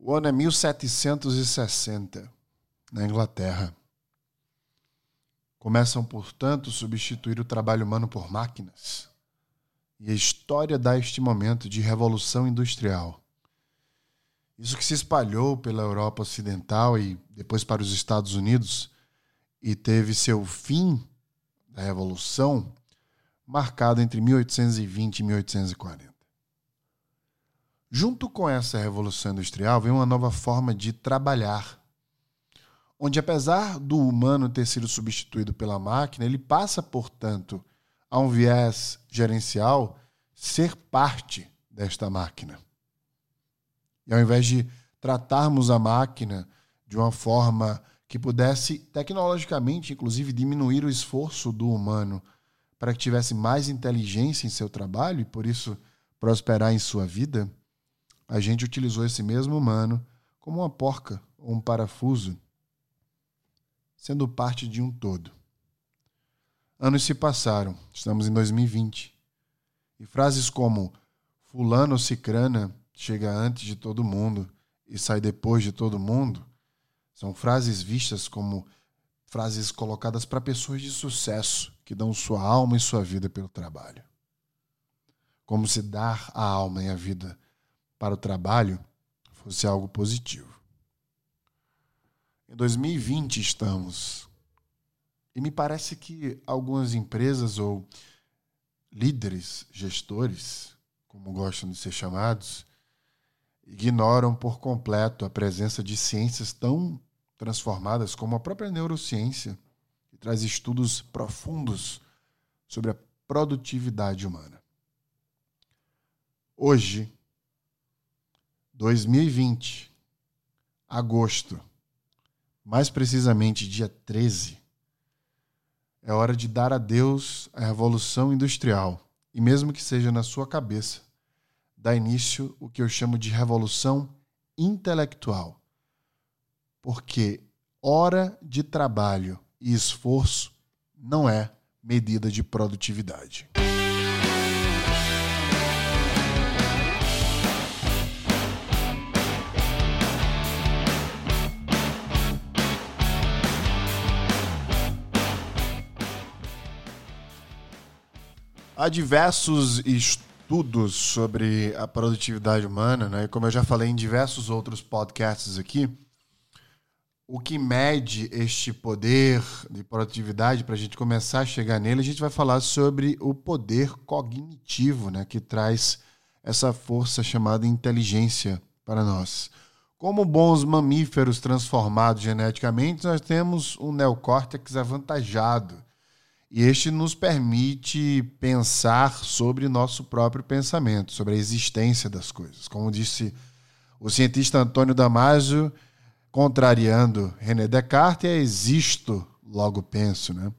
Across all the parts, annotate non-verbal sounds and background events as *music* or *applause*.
O ano é 1760, na Inglaterra. Começam, portanto, a substituir o trabalho humano por máquinas. E a história dá este momento de revolução industrial. Isso que se espalhou pela Europa Ocidental e depois para os Estados Unidos e teve seu fim da Revolução marcado entre 1820 e 1840. Junto com essa revolução industrial veio uma nova forma de trabalhar, onde apesar do humano ter sido substituído pela máquina, ele passa, portanto, a um viés gerencial ser parte desta máquina. E ao invés de tratarmos a máquina de uma forma que pudesse tecnologicamente, inclusive, diminuir o esforço do humano para que tivesse mais inteligência em seu trabalho e por isso prosperar em sua vida, a gente utilizou esse mesmo humano como uma porca ou um parafuso, sendo parte de um todo. Anos se passaram, estamos em 2020, e frases como Fulano ou Cicrana chega antes de todo mundo e sai depois de todo mundo são frases vistas como frases colocadas para pessoas de sucesso que dão sua alma e sua vida pelo trabalho. Como se dar a alma e a vida para o trabalho fosse algo positivo. Em 2020 estamos. E me parece que algumas empresas ou líderes, gestores, como gostam de ser chamados, ignoram por completo a presença de ciências tão transformadas como a própria neurociência, que traz estudos profundos sobre a produtividade humana. Hoje, 2020, agosto, mais precisamente dia 13, é hora de dar adeus à revolução industrial e, mesmo que seja na sua cabeça, dar início o que eu chamo de revolução intelectual. Porque hora de trabalho e esforço não é medida de produtividade. Há diversos estudos sobre a produtividade humana, né? E como eu já falei em diversos outros podcasts aqui, o que mede este poder de produtividade, para a gente começar a chegar nele, a gente vai falar sobre o poder cognitivo, né? Que traz essa força chamada inteligência para nós. Como bons mamíferos transformados geneticamente, nós temos um neocórtex avantajado e este nos permite pensar sobre nosso próprio pensamento, sobre a existência das coisas. Como disse o cientista Antônio Damasio, contrariando René Descartes, é existo, logo penso, né?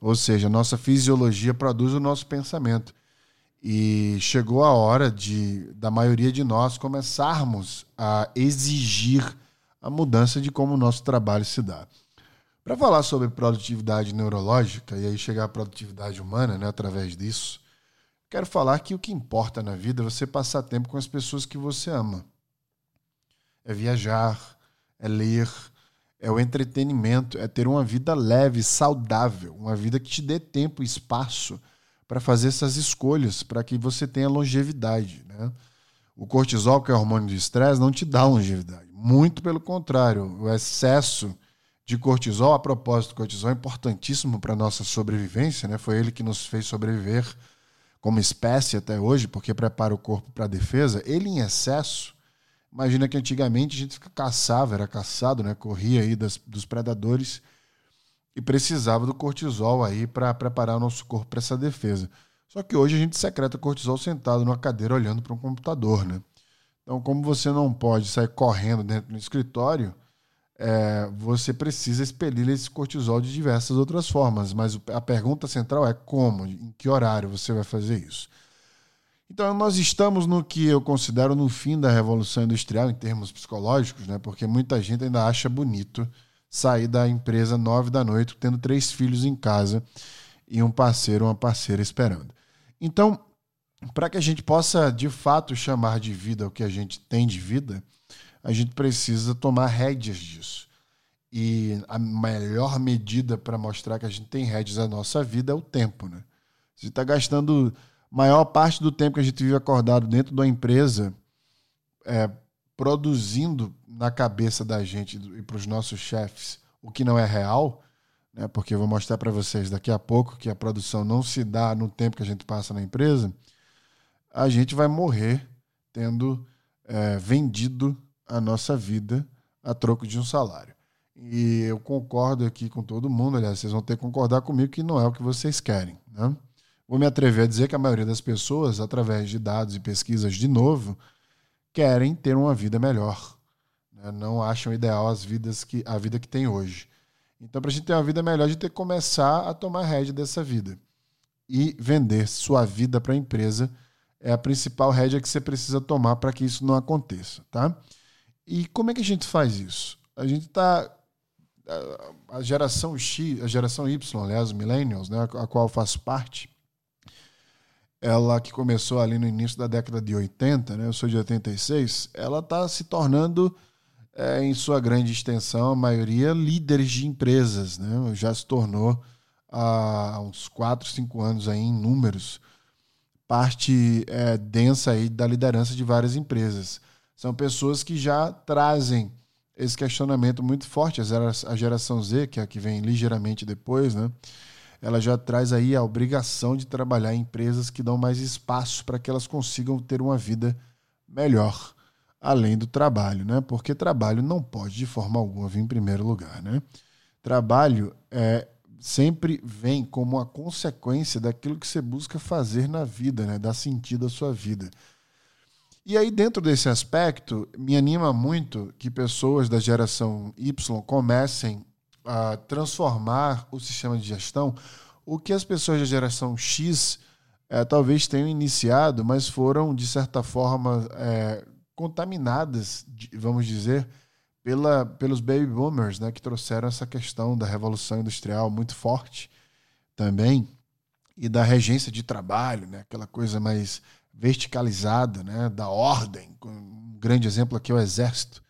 Ou seja, nossa fisiologia produz o nosso pensamento. E chegou a hora de da maioria de nós começarmos a exigir a mudança de como o nosso trabalho se dá. Para falar sobre produtividade neurológica e aí chegar à produtividade humana, né, através disso, quero falar que o que importa na vida é você passar tempo com as pessoas que você ama. É viajar, é ler, é o entretenimento, é ter uma vida leve, saudável, uma vida que te dê tempo e espaço para fazer essas escolhas, para que você tenha longevidade. Né? O cortisol, que é o hormônio do estresse, não te dá longevidade. Muito pelo contrário, o excesso de cortisol. A propósito, cortisol é importantíssimo para a nossa sobrevivência, né? Foi ele que nos fez sobreviver como espécie até hoje, porque prepara o corpo para a defesa. Ele em excesso, imagina que antigamente a gente caçava, era caçado, né? Corria aí das, dos predadores e precisava do cortisol aí para preparar o nosso corpo para essa defesa. Só que hoje a gente secreta cortisol sentado numa cadeira olhando para um computador, né? Então, como você não pode sair correndo dentro do escritório, é, você precisa expelir esse cortisol de diversas outras formas. Mas a pergunta central é como, em que horário você vai fazer isso. Então, nós estamos no que eu considero no fim da Revolução Industrial, em termos psicológicos, né? porque muita gente ainda acha bonito sair da empresa nove da noite, tendo três filhos em casa e um parceiro ou uma parceira esperando. Então, para que a gente possa de fato chamar de vida o que a gente tem de vida, a gente precisa tomar rédeas disso. E a melhor medida para mostrar que a gente tem rédeas na nossa vida é o tempo. Né? Você está gastando maior parte do tempo que a gente vive acordado dentro da empresa é, produzindo na cabeça da gente e para os nossos chefes o que não é real, né? porque eu vou mostrar para vocês daqui a pouco que a produção não se dá no tempo que a gente passa na empresa, a gente vai morrer tendo é, vendido a nossa vida a troco de um salário. E eu concordo aqui com todo mundo, aliás, vocês vão ter que concordar comigo que não é o que vocês querem. Né? Vou me atrever a dizer que a maioria das pessoas, através de dados e pesquisas de novo, querem ter uma vida melhor. Né? Não acham ideal as vidas que, a vida que tem hoje. Então, para a gente ter uma vida melhor, a gente tem que começar a tomar rédea dessa vida. E vender sua vida para a empresa é a principal rédea que você precisa tomar para que isso não aconteça. Tá? E como é que a gente faz isso? A gente está. A geração X, a geração Y, aliás, os millennials, né, a qual eu faço parte, ela que começou ali no início da década de 80, né, eu sou de 86, ela está se tornando é, em sua grande extensão, a maioria líderes de empresas. Né? Já se tornou há uns 4, 5 anos aí, em números, parte é, densa aí da liderança de várias empresas. São pessoas que já trazem esse questionamento muito forte. A geração Z, que é a que vem ligeiramente depois, né? ela já traz aí a obrigação de trabalhar em empresas que dão mais espaço para que elas consigam ter uma vida melhor além do trabalho, né? Porque trabalho não pode de forma alguma vir em primeiro lugar, né? Trabalho é sempre vem como uma consequência daquilo que você busca fazer na vida, né? Dar sentido à sua vida. E aí, dentro desse aspecto, me anima muito que pessoas da geração Y comecem a transformar o sistema de gestão. O que as pessoas da geração X é, talvez tenham iniciado, mas foram, de certa forma, é, contaminadas, vamos dizer, pela, pelos baby boomers, né, que trouxeram essa questão da revolução industrial muito forte também e da regência de trabalho, né, aquela coisa mais verticalizada, né, da ordem. Um grande exemplo aqui é o exército,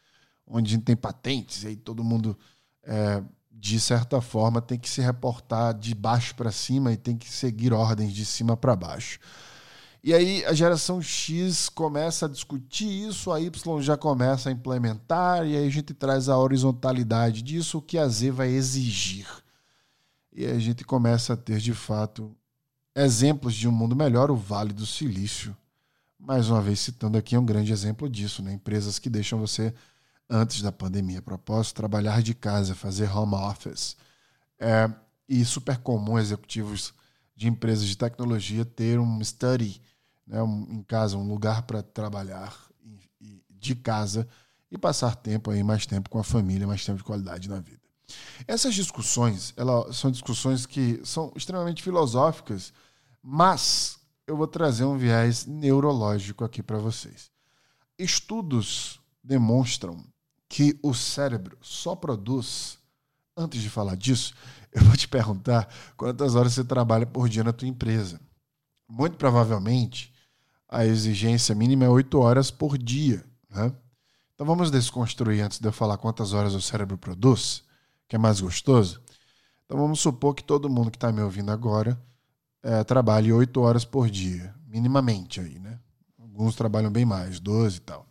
onde a gente tem patentes e aí todo mundo é, de certa forma tem que se reportar de baixo para cima e tem que seguir ordens de cima para baixo. E aí a geração X começa a discutir isso, a Y já começa a implementar, e aí a gente traz a horizontalidade disso, o que a Z vai exigir. E a gente começa a ter, de fato, exemplos de um mundo melhor, o Vale do Silício. Mais uma vez citando aqui, é um grande exemplo disso, né? Empresas que deixam você, antes da pandemia, a propósito, trabalhar de casa, fazer home office. É, e super comum executivos de empresas de tecnologia ter um study né, um, em casa, um lugar para trabalhar de casa e passar tempo aí, mais tempo com a família, mais tempo de qualidade na vida. Essas discussões, elas são discussões que são extremamente filosóficas, mas eu vou trazer um viés neurológico aqui para vocês. Estudos demonstram que o cérebro só produz. Antes de falar disso, *laughs* eu vou te perguntar quantas horas você trabalha por dia na tua empresa. Muito provavelmente, a exigência mínima é 8 horas por dia. Né? Então vamos desconstruir antes de eu falar quantas horas o cérebro produz, que é mais gostoso. Então vamos supor que todo mundo que está me ouvindo agora é, trabalhe 8 horas por dia, minimamente aí, né? Alguns trabalham bem mais, 12 e tal.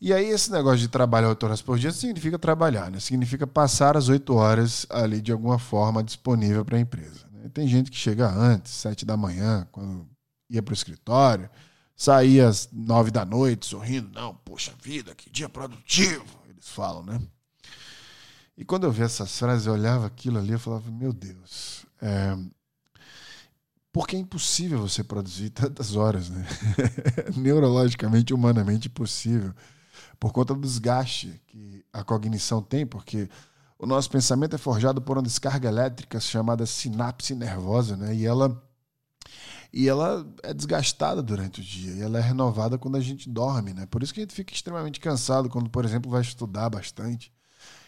E aí esse negócio de trabalhar 8 horas por dia significa trabalhar, né? Significa passar as 8 horas ali de alguma forma disponível para a empresa. Né? Tem gente que chega antes, 7 da manhã, quando ia para o escritório, saía às nove da noite sorrindo. Não, poxa vida, que dia produtivo, eles falam, né? E quando eu vi essas frases, eu olhava aquilo ali e falava, meu Deus, é... porque é impossível você produzir tantas horas, né? *laughs* Neurologicamente, humanamente impossível. Por conta do desgaste que a cognição tem, porque o nosso pensamento é forjado por uma descarga elétrica chamada sinapse nervosa, né? E ela e ela é desgastada durante o dia e ela é renovada quando a gente dorme, né? Por isso que a gente fica extremamente cansado quando, por exemplo, vai estudar bastante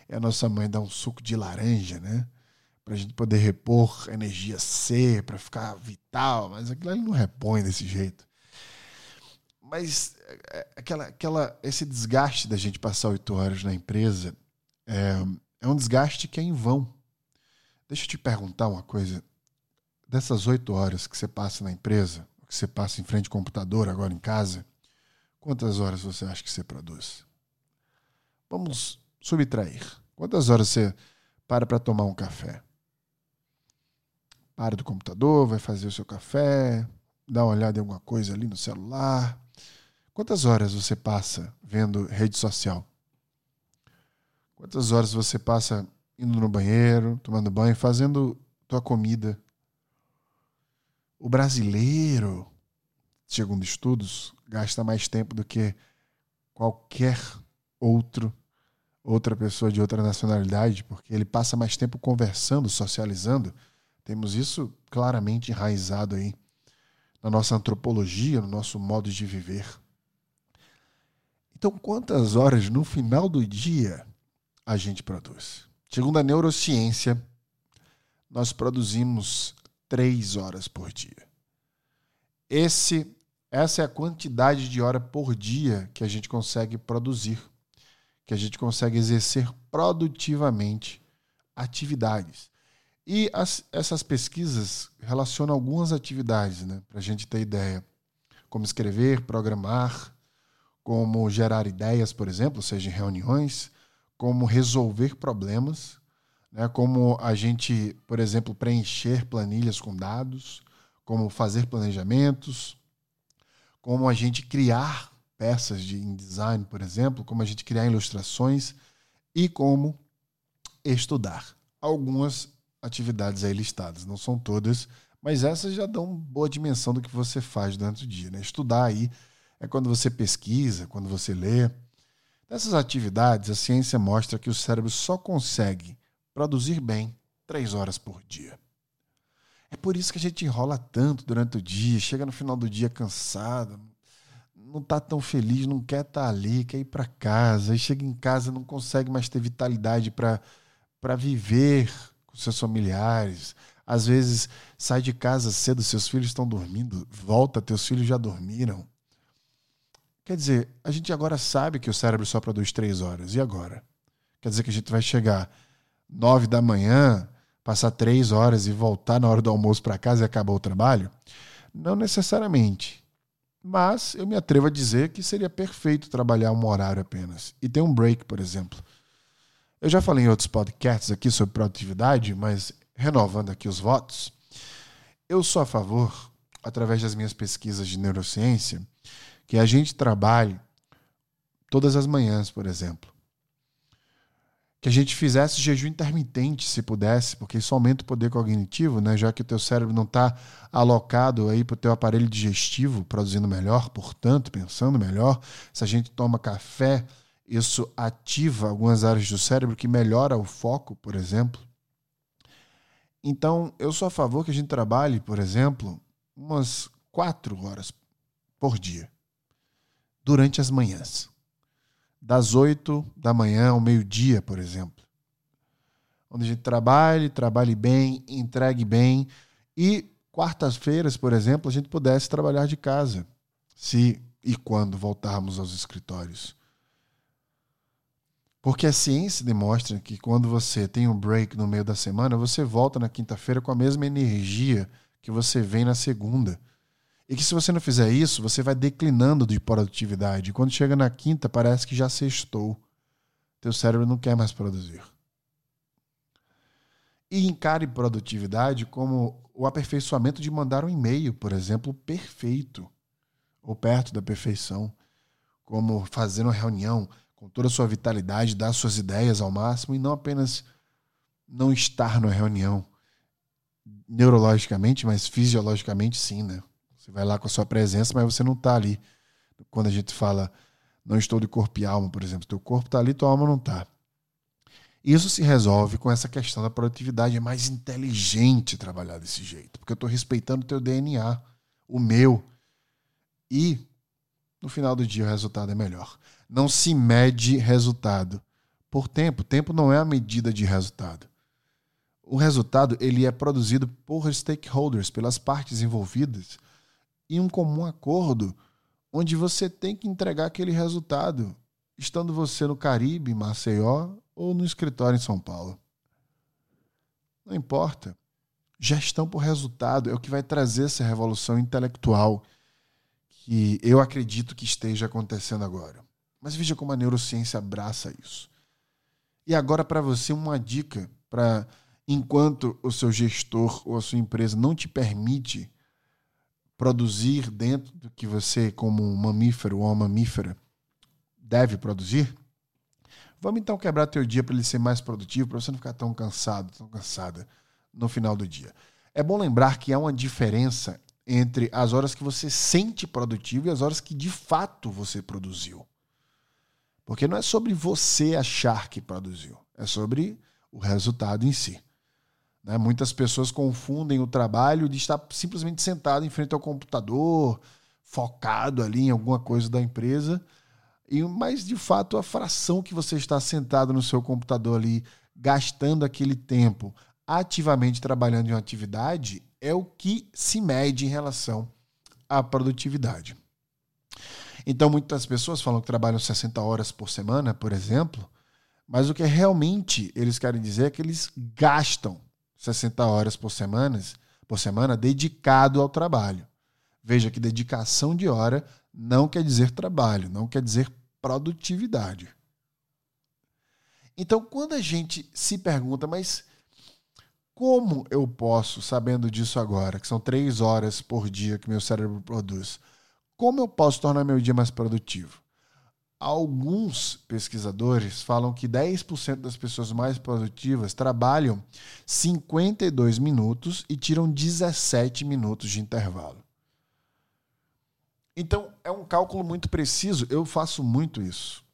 e a nossa mãe dá um suco de laranja, né? Pra gente poder repor energia C, para ficar vital, mas aquilo ali não repõe desse jeito. Mas é, aquela, aquela, esse desgaste da gente passar oito horas na empresa é, é um desgaste que é em vão. Deixa eu te perguntar uma coisa. Dessas oito horas que você passa na empresa, que você passa em frente ao computador agora em casa, quantas horas você acha que você produz? Vamos subtrair. Quantas horas você para para tomar um café? Para do computador, vai fazer o seu café, dá uma olhada em alguma coisa ali no celular. Quantas horas você passa vendo rede social? Quantas horas você passa indo no banheiro, tomando banho, fazendo tua comida? O brasileiro, segundo estudos, gasta mais tempo do que qualquer outro outra pessoa de outra nacionalidade, porque ele passa mais tempo conversando, socializando. Temos isso claramente enraizado aí na nossa antropologia, no nosso modo de viver. Então, quantas horas no final do dia a gente produz? Segundo a neurociência, nós produzimos três horas por dia. Esse, essa é a quantidade de hora por dia que a gente consegue produzir, que a gente consegue exercer produtivamente atividades. E as, essas pesquisas relacionam algumas atividades, né, para a gente ter ideia, como escrever, programar, como gerar ideias, por exemplo, seja em reuniões, como resolver problemas, né, como a gente, por exemplo, preencher planilhas com dados, como fazer planejamentos, como a gente criar peças de design, por exemplo, como a gente criar ilustrações e como estudar. Algumas atividades aí listadas. Não são todas, mas essas já dão boa dimensão do que você faz durante o dia. Né? Estudar aí é quando você pesquisa, quando você lê. Nessas atividades, a ciência mostra que o cérebro só consegue produzir bem três horas por dia. É por isso que a gente enrola tanto durante o dia, chega no final do dia cansado, não está tão feliz, não quer estar tá ali, quer ir para casa, aí chega em casa não consegue mais ter vitalidade para viver com seus familiares. Às vezes sai de casa cedo, seus filhos estão dormindo, volta, teus filhos já dormiram. Quer dizer, a gente agora sabe que o cérebro só produz três horas. E agora? Quer dizer que a gente vai chegar nove da manhã, passar três horas e voltar na hora do almoço para casa e acabar o trabalho? Não necessariamente. Mas eu me atrevo a dizer que seria perfeito trabalhar um horário apenas. E ter um break, por exemplo. Eu já falei em outros podcasts aqui sobre produtividade, mas renovando aqui os votos, eu sou a favor, através das minhas pesquisas de neurociência, que a gente trabalhe todas as manhãs, por exemplo. Que a gente fizesse jejum intermitente, se pudesse, porque isso aumenta o poder cognitivo, né? já que o teu cérebro não está alocado aí para o teu aparelho digestivo produzindo melhor, portanto, pensando melhor. Se a gente toma café isso ativa algumas áreas do cérebro que melhora o foco, por exemplo. Então, eu sou a favor que a gente trabalhe, por exemplo, umas quatro horas por dia, durante as manhãs. Das oito da manhã ao meio-dia, por exemplo. Onde a gente trabalhe, trabalhe bem, entregue bem. E quartas-feiras, por exemplo, a gente pudesse trabalhar de casa, se e quando voltarmos aos escritórios. Porque a ciência demonstra que quando você tem um break no meio da semana, você volta na quinta-feira com a mesma energia que você vem na segunda. E que se você não fizer isso, você vai declinando de produtividade. Quando chega na quinta, parece que já sextou. Teu cérebro não quer mais produzir. E encare produtividade como o aperfeiçoamento de mandar um e-mail, por exemplo, perfeito, ou perto da perfeição, como fazer uma reunião, com toda a sua vitalidade, dar suas ideias ao máximo e não apenas não estar na reunião neurologicamente, mas fisiologicamente sim, né? Você vai lá com a sua presença, mas você não está ali. Quando a gente fala não estou de corpo e alma, por exemplo, teu corpo está ali, tua alma não está. Isso se resolve com essa questão da produtividade. É mais inteligente trabalhar desse jeito, porque eu estou respeitando o teu DNA, o meu. E no final do dia o resultado é melhor não se mede resultado por tempo. Tempo não é a medida de resultado. O resultado ele é produzido por stakeholders, pelas partes envolvidas, e um comum acordo onde você tem que entregar aquele resultado, estando você no Caribe, em Maceió ou no escritório em São Paulo. Não importa. Gestão por resultado é o que vai trazer essa revolução intelectual que eu acredito que esteja acontecendo agora. Mas veja como a neurociência abraça isso. E agora, para você, uma dica para enquanto o seu gestor ou a sua empresa não te permite produzir dentro do que você, como um mamífero ou uma mamífera, deve produzir, vamos então quebrar teu dia para ele ser mais produtivo, para você não ficar tão cansado, tão cansada no final do dia. É bom lembrar que há uma diferença entre as horas que você sente produtivo e as horas que de fato você produziu. Porque não é sobre você achar que produziu, é sobre o resultado em si. Né? Muitas pessoas confundem o trabalho de estar simplesmente sentado em frente ao computador, focado ali em alguma coisa da empresa. E, mas, de fato, a fração que você está sentado no seu computador ali, gastando aquele tempo ativamente trabalhando em uma atividade, é o que se mede em relação à produtividade. Então, muitas pessoas falam que trabalham 60 horas por semana, por exemplo, mas o que realmente eles querem dizer é que eles gastam 60 horas por semana, por semana dedicado ao trabalho. Veja que dedicação de hora não quer dizer trabalho, não quer dizer produtividade. Então, quando a gente se pergunta, mas como eu posso, sabendo disso agora, que são três horas por dia que meu cérebro produz, como eu posso tornar meu dia mais produtivo? Alguns pesquisadores falam que 10% das pessoas mais produtivas trabalham 52 minutos e tiram 17 minutos de intervalo. Então, é um cálculo muito preciso. Eu faço muito isso.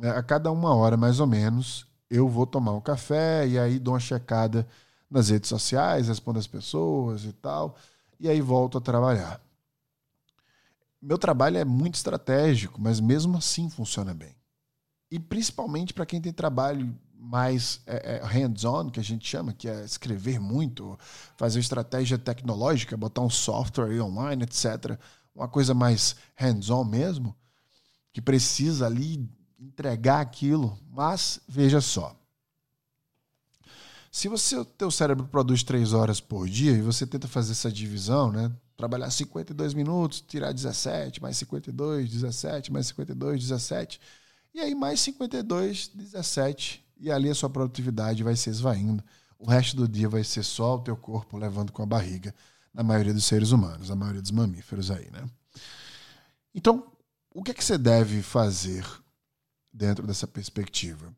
É, a cada uma hora, mais ou menos, eu vou tomar um café e aí dou uma checada nas redes sociais, respondo as pessoas e tal, e aí volto a trabalhar meu trabalho é muito estratégico, mas mesmo assim funciona bem. E principalmente para quem tem trabalho mais é, é, hands-on, que a gente chama, que é escrever muito, fazer estratégia tecnológica, botar um software online, etc. Uma coisa mais hands-on mesmo, que precisa ali entregar aquilo. Mas veja só. Se você, o teu cérebro produz três horas por dia e você tenta fazer essa divisão, né? Trabalhar 52 minutos, tirar 17, mais 52, 17, mais 52, 17. E aí mais 52, 17. E ali a sua produtividade vai se esvaindo. O resto do dia vai ser só o teu corpo levando com a barriga, na maioria dos seres humanos, na maioria dos mamíferos aí, né? Então, o que, é que você deve fazer dentro dessa perspectiva?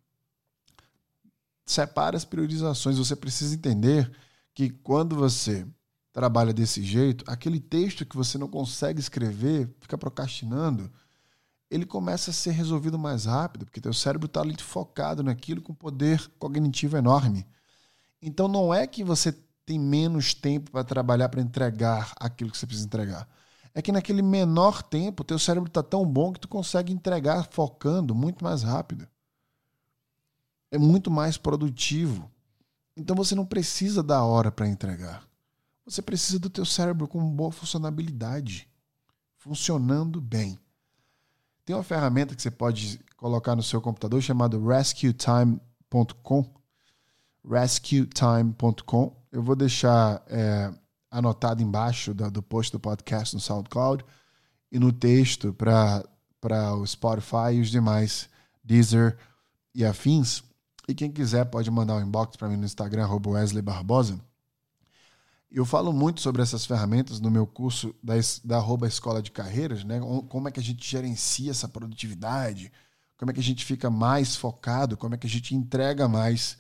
Separa as priorizações. Você precisa entender que quando você trabalha desse jeito, aquele texto que você não consegue escrever, fica procrastinando, ele começa a ser resolvido mais rápido, porque teu cérebro está ali focado naquilo com poder cognitivo enorme. Então não é que você tem menos tempo para trabalhar para entregar aquilo que você precisa entregar. É que naquele menor tempo, teu cérebro está tão bom que tu consegue entregar focando muito mais rápido. É muito mais produtivo. Então você não precisa da hora para entregar. Você precisa do teu cérebro com boa funcionabilidade, funcionando bem. Tem uma ferramenta que você pode colocar no seu computador chamada rescuetime.com. Rescuetime.com. Eu vou deixar é, anotado embaixo do, do post do podcast no SoundCloud e no texto para o Spotify e os demais, Deezer e afins. E quem quiser pode mandar um inbox para mim no Instagram, Wesley Barbosa eu falo muito sobre essas ferramentas no meu curso da, da arroba Escola de Carreiras, né? Como é que a gente gerencia essa produtividade, como é que a gente fica mais focado, como é que a gente entrega mais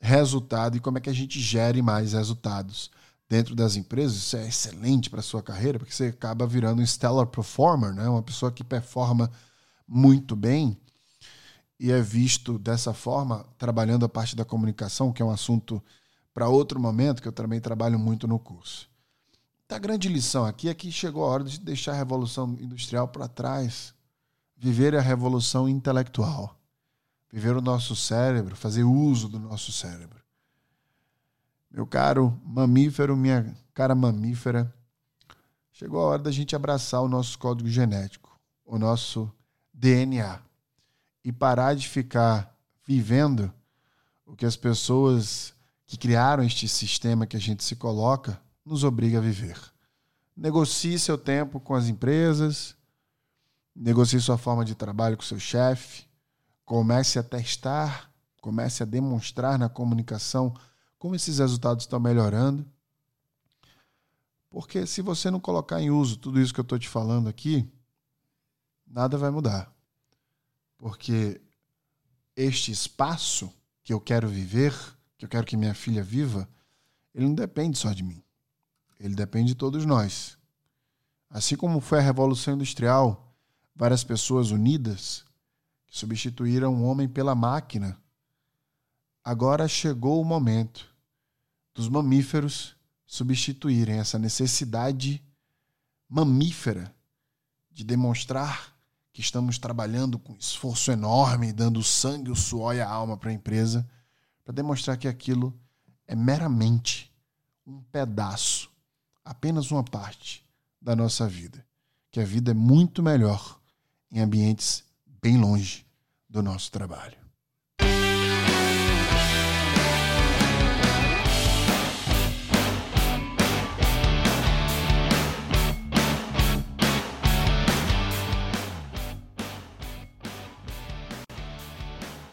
resultado e como é que a gente gere mais resultados dentro das empresas. Isso é excelente para a sua carreira, porque você acaba virando um stellar performer, né? Uma pessoa que performa muito bem e é visto dessa forma, trabalhando a parte da comunicação, que é um assunto para outro momento, que eu também trabalho muito no curso. A grande lição aqui é que chegou a hora de deixar a revolução industrial para trás, viver a revolução intelectual, viver o nosso cérebro, fazer uso do nosso cérebro. Meu caro mamífero, minha cara mamífera, chegou a hora da gente abraçar o nosso código genético. o nosso DNA e parar de ficar vivendo o que as pessoas que criaram este sistema que a gente se coloca nos obriga a viver. Negocie seu tempo com as empresas, negocie sua forma de trabalho com seu chefe, comece a testar, comece a demonstrar na comunicação como esses resultados estão melhorando. Porque se você não colocar em uso tudo isso que eu estou te falando aqui, nada vai mudar. Porque este espaço que eu quero viver, que eu quero que minha filha viva, ele não depende só de mim. Ele depende de todos nós. Assim como foi a Revolução Industrial, várias pessoas unidas que substituíram o homem pela máquina. Agora chegou o momento dos mamíferos substituírem essa necessidade mamífera de demonstrar que estamos trabalhando com esforço enorme, dando sangue, o suor e a alma para a empresa, para demonstrar que aquilo é meramente um pedaço, apenas uma parte da nossa vida. Que a vida é muito melhor em ambientes bem longe do nosso trabalho.